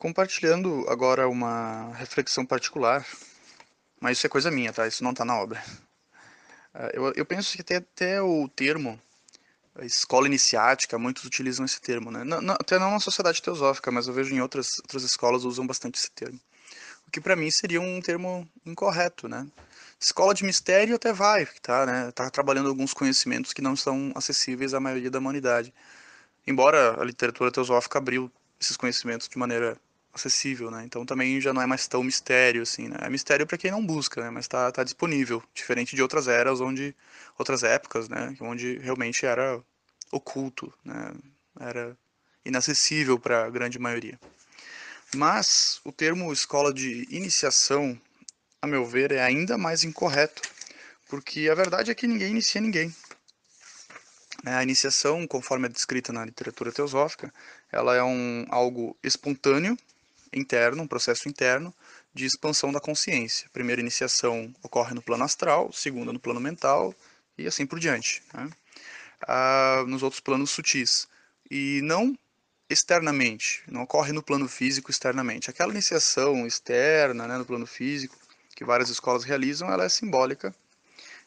Compartilhando agora uma reflexão particular, mas isso é coisa minha, tá? Isso não está na obra. Ah, eu, eu penso que até, até o termo escola iniciática, muitos utilizam esse termo, né? Não, não, até não na sociedade teosófica, mas eu vejo em outras, outras escolas usam bastante esse termo. O que para mim seria um termo incorreto, né? Escola de mistério até vai, tá, né? Tá trabalhando alguns conhecimentos que não são acessíveis à maioria da humanidade. Embora a literatura teosófica abriu esses conhecimentos de maneira acessível, né? Então também já não é mais tão mistério assim, né? É mistério para quem não busca, né? Mas está tá disponível, diferente de outras eras onde outras épocas, né, onde realmente era oculto, né? Era inacessível para a grande maioria. Mas o termo escola de iniciação, a meu ver, é ainda mais incorreto, porque a verdade é que ninguém inicia ninguém. A iniciação, conforme é descrita na literatura teosófica, ela é um algo espontâneo interno, um processo interno de expansão da consciência. A primeira iniciação ocorre no plano astral, segunda no plano mental e assim por diante. Né? Ah, nos outros planos sutis. E não externamente, não ocorre no plano físico externamente. Aquela iniciação externa, né, no plano físico, que várias escolas realizam, ela é simbólica.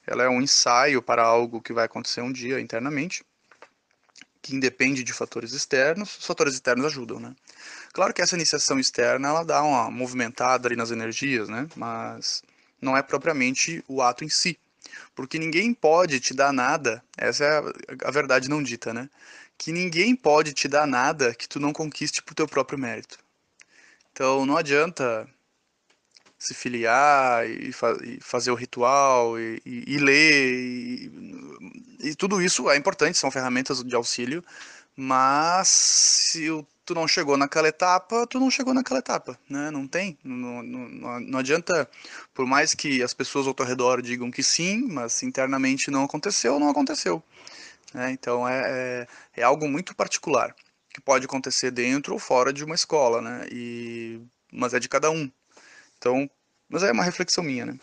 Ela é um ensaio para algo que vai acontecer um dia internamente que independe de fatores externos, os fatores externos ajudam, né? Claro que essa iniciação externa, ela dá uma movimentada ali nas energias, né? Mas não é propriamente o ato em si. Porque ninguém pode te dar nada, essa é a, verdade não dita, né? Que ninguém pode te dar nada que tu não conquiste por teu próprio mérito. Então não adianta se filiar e, fa e fazer o ritual e, e, e ler e, tudo isso é importante, são ferramentas de auxílio, mas se tu não chegou naquela etapa, tu não chegou naquela etapa, né? Não tem, não, não, não adianta, por mais que as pessoas ao teu redor digam que sim, mas internamente não aconteceu, não aconteceu. Né? Então é, é, é algo muito particular que pode acontecer dentro ou fora de uma escola, né? E mas é de cada um. Então, mas é uma reflexão minha, né?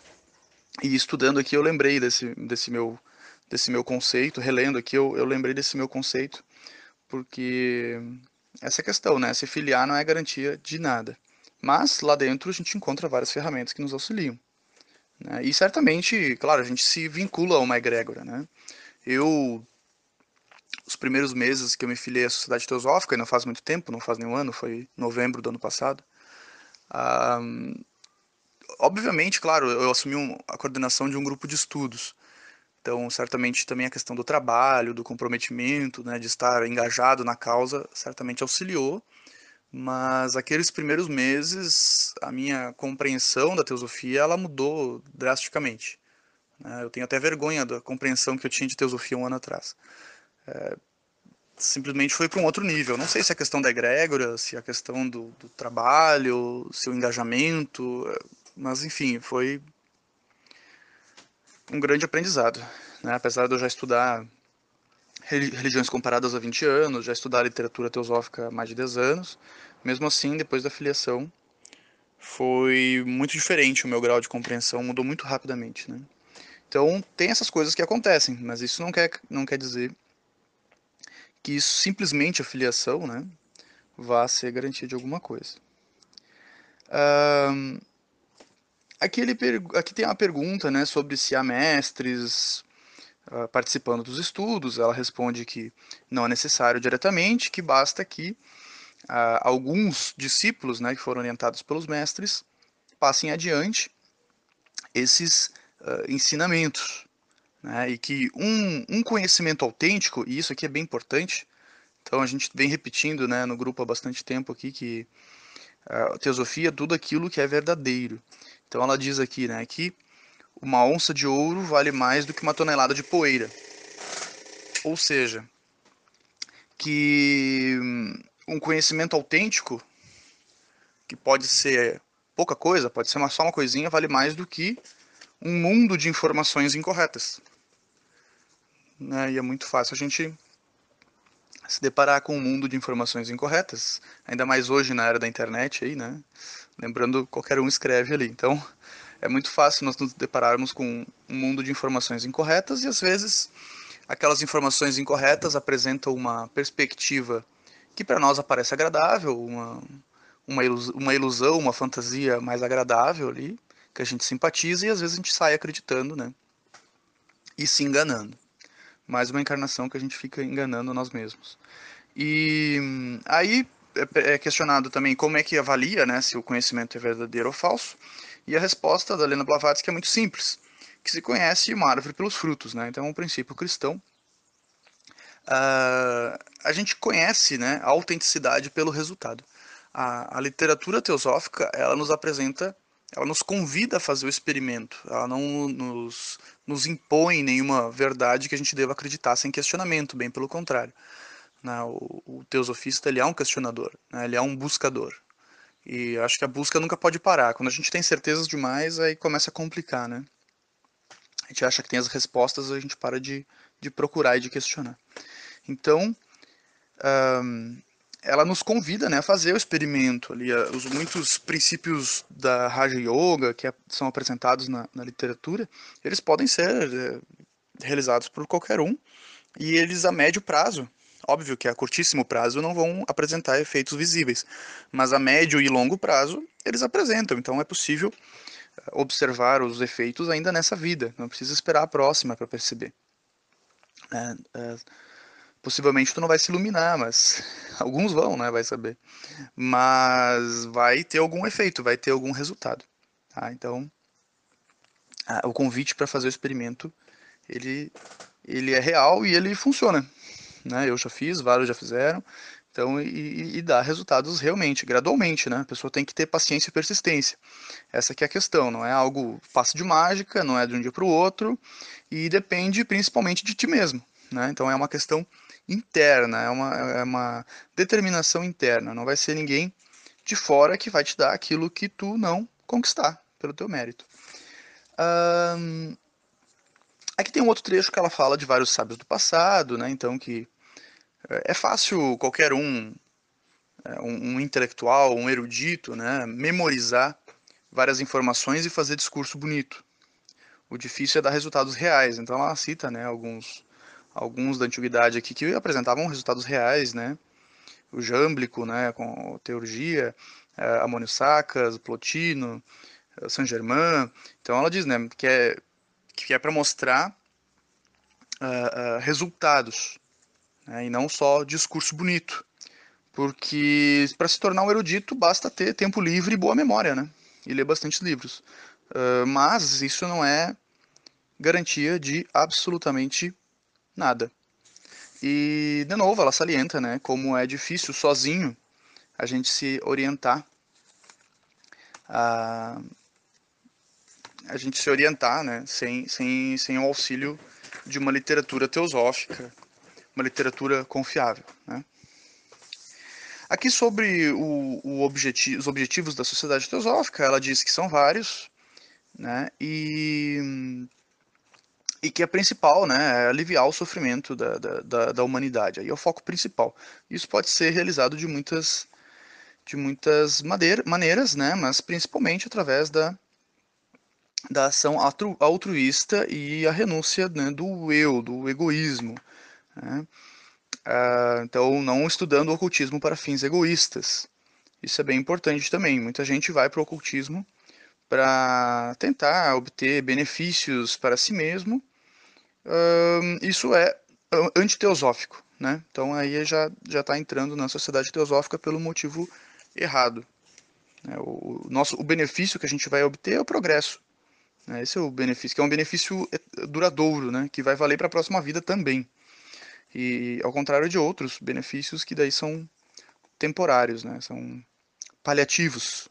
E estudando aqui eu lembrei desse, desse, meu, desse meu conceito, relendo aqui eu, eu lembrei desse meu conceito, porque essa questão, né? Se filiar não é garantia de nada. Mas lá dentro a gente encontra várias ferramentas que nos auxiliam. Né? E certamente, claro, a gente se vincula a uma egrégora, né? Eu, os primeiros meses que eu me filiei à Sociedade Teosófica, e não faz muito tempo, não faz nenhum ano, foi novembro do ano passado, obviamente, claro, eu assumi um, a coordenação de um grupo de estudos. Então, certamente também a questão do trabalho, do comprometimento, né, de estar engajado na causa, certamente auxiliou. Mas aqueles primeiros meses, a minha compreensão da teosofia, ela mudou drasticamente. Né? Eu tenho até vergonha da compreensão que eu tinha de teosofia um ano atrás. É, simplesmente foi para um outro nível. Não sei se é a questão da egrégora, se é a questão do, do trabalho, se o engajamento, mas enfim, foi um grande aprendizado. Né? Apesar de eu já estudar religiões comparadas há 20 anos, já estudar literatura teosófica há mais de 10 anos, mesmo assim, depois da filiação, foi muito diferente o meu grau de compreensão, mudou muito rapidamente. Né? Então, tem essas coisas que acontecem, mas isso não quer, não quer dizer que isso simplesmente a filiação né, vá ser garantia de alguma coisa. Um, aqui, ele, aqui tem uma pergunta né, sobre se há mestres uh, participando dos estudos. Ela responde que não é necessário diretamente, que basta que uh, alguns discípulos né, que foram orientados pelos mestres passem adiante esses uh, ensinamentos né, e que um, um conhecimento autêntico, e isso aqui é bem importante, então a gente vem repetindo né, no grupo há bastante tempo aqui que a teosofia é tudo aquilo que é verdadeiro. Então ela diz aqui né, que uma onça de ouro vale mais do que uma tonelada de poeira. Ou seja, que um conhecimento autêntico, que pode ser pouca coisa, pode ser só uma coisinha, vale mais do que um mundo de informações incorretas né, e é muito fácil a gente se deparar com um mundo de informações incorretas, ainda mais hoje na era da internet aí, né? Lembrando, qualquer um escreve ali. Então, é muito fácil nós nos depararmos com um mundo de informações incorretas e às vezes aquelas informações incorretas apresentam uma perspectiva que para nós aparece agradável, uma, uma, ilusão, uma ilusão, uma fantasia mais agradável ali, que a gente simpatiza e às vezes a gente sai acreditando, né? E se enganando. Mais uma encarnação que a gente fica enganando nós mesmos. E aí é, é questionado também como é que avalia né, se o conhecimento é verdadeiro ou falso. E a resposta da Helena Blavatsky é muito simples, que se conhece uma árvore pelos frutos. Né? Então, é um princípio cristão. Uh, a gente conhece né, a autenticidade pelo resultado. A, a literatura teosófica, ela nos apresenta ela nos convida a fazer o experimento, ela não nos, nos impõe nenhuma verdade que a gente deva acreditar sem questionamento, bem pelo contrário. Né? O, o, teosofista ele é um questionador, né? ele é um buscador. E acho que a busca nunca pode parar. Quando a gente tem certezas demais, aí começa a complicar, né? A gente acha que tem as respostas, a gente para de, de procurar e de questionar. Então, ela nos convida né, a fazer o experimento. Ali, os muitos princípios da Raja Yoga que são apresentados na, na literatura, eles podem ser é, realizados por qualquer um e eles a médio prazo. Óbvio que a curtíssimo prazo não vão apresentar efeitos visíveis, mas a médio e longo prazo eles apresentam. Então é possível é, observar os efeitos ainda nessa vida. Não precisa esperar a próxima para perceber. É, é, possivelmente tu não vai se iluminar, mas alguns vão, né, vai saber. Mas vai ter algum efeito, vai ter algum resultado, tá? Então, a, o convite para fazer o experimento, ele ele é real e ele funciona, né? Eu já fiz, vários já fizeram. Então, e, e, dá resultados realmente, gradualmente, né? A pessoa tem que ter paciência e persistência. Essa que é a questão, não é algo fácil de mágica, não é de um dia para o outro, e depende principalmente de ti mesmo, né? Então é uma questão interna, é uma, é uma determinação interna. Não vai ser ninguém de fora que vai te dar aquilo que tu não conquistar pelo teu mérito. Aqui tem um outro trecho que ela fala de vários sábios do passado, né? Então que é, é fácil qualquer um, é, um, um intelectual, um erudito, né, memorizar várias informações e fazer discurso bonito. O difícil é dar resultados reais. Então ela cita, né, alguns alguns da antiguidade aqui que apresentavam resultados reais, né? O Jâmblico, né, com Teurgia, é, Amônio Sacas, Plotino, é, Saint-Germain. Então ela diz, né, que é que é para mostrar uh, uh, resultados, né, e não só discurso bonito. Porque para se tornar um erudito basta ter tempo livre e boa memória, né? E ler bastante livros. Uh, mas isso não é garantia de absolutamente nada. E, de novo, ela salienta né, como é difícil sozinho a gente se orientar, a, a gente se orientar né, sem, sem, sem o auxílio de uma literatura teosófica, uma literatura confiável. Né. Aqui sobre o, o objeti os objetivos da sociedade teosófica, ela diz que são vários, né, e e que é principal, né, é aliviar o sofrimento da, da, da, humanidade. Aí é o foco principal. Isso pode ser realizado de muitas, de muitas maneira, maneiras, né, mas principalmente através da, da ação altru, altruísta e a renúncia né, do eu, do egoísmo. Né? Ah, então, não estudando o ocultismo para fins egoístas. Isso é bem importante também. Muita gente vai para o ocultismo para tentar obter benefícios para si mesmo isso é antiteosófico, né? Então aí já já está entrando na sociedade teosófica pelo motivo errado. Né? O, nosso o benefício que a gente vai obter é o progresso. Né? Esse é o benefício, que é um benefício duradouro, né? Que vai valer para a próxima vida também. E ao contrário de outros benefícios que daí são temporários, né? São paliativos.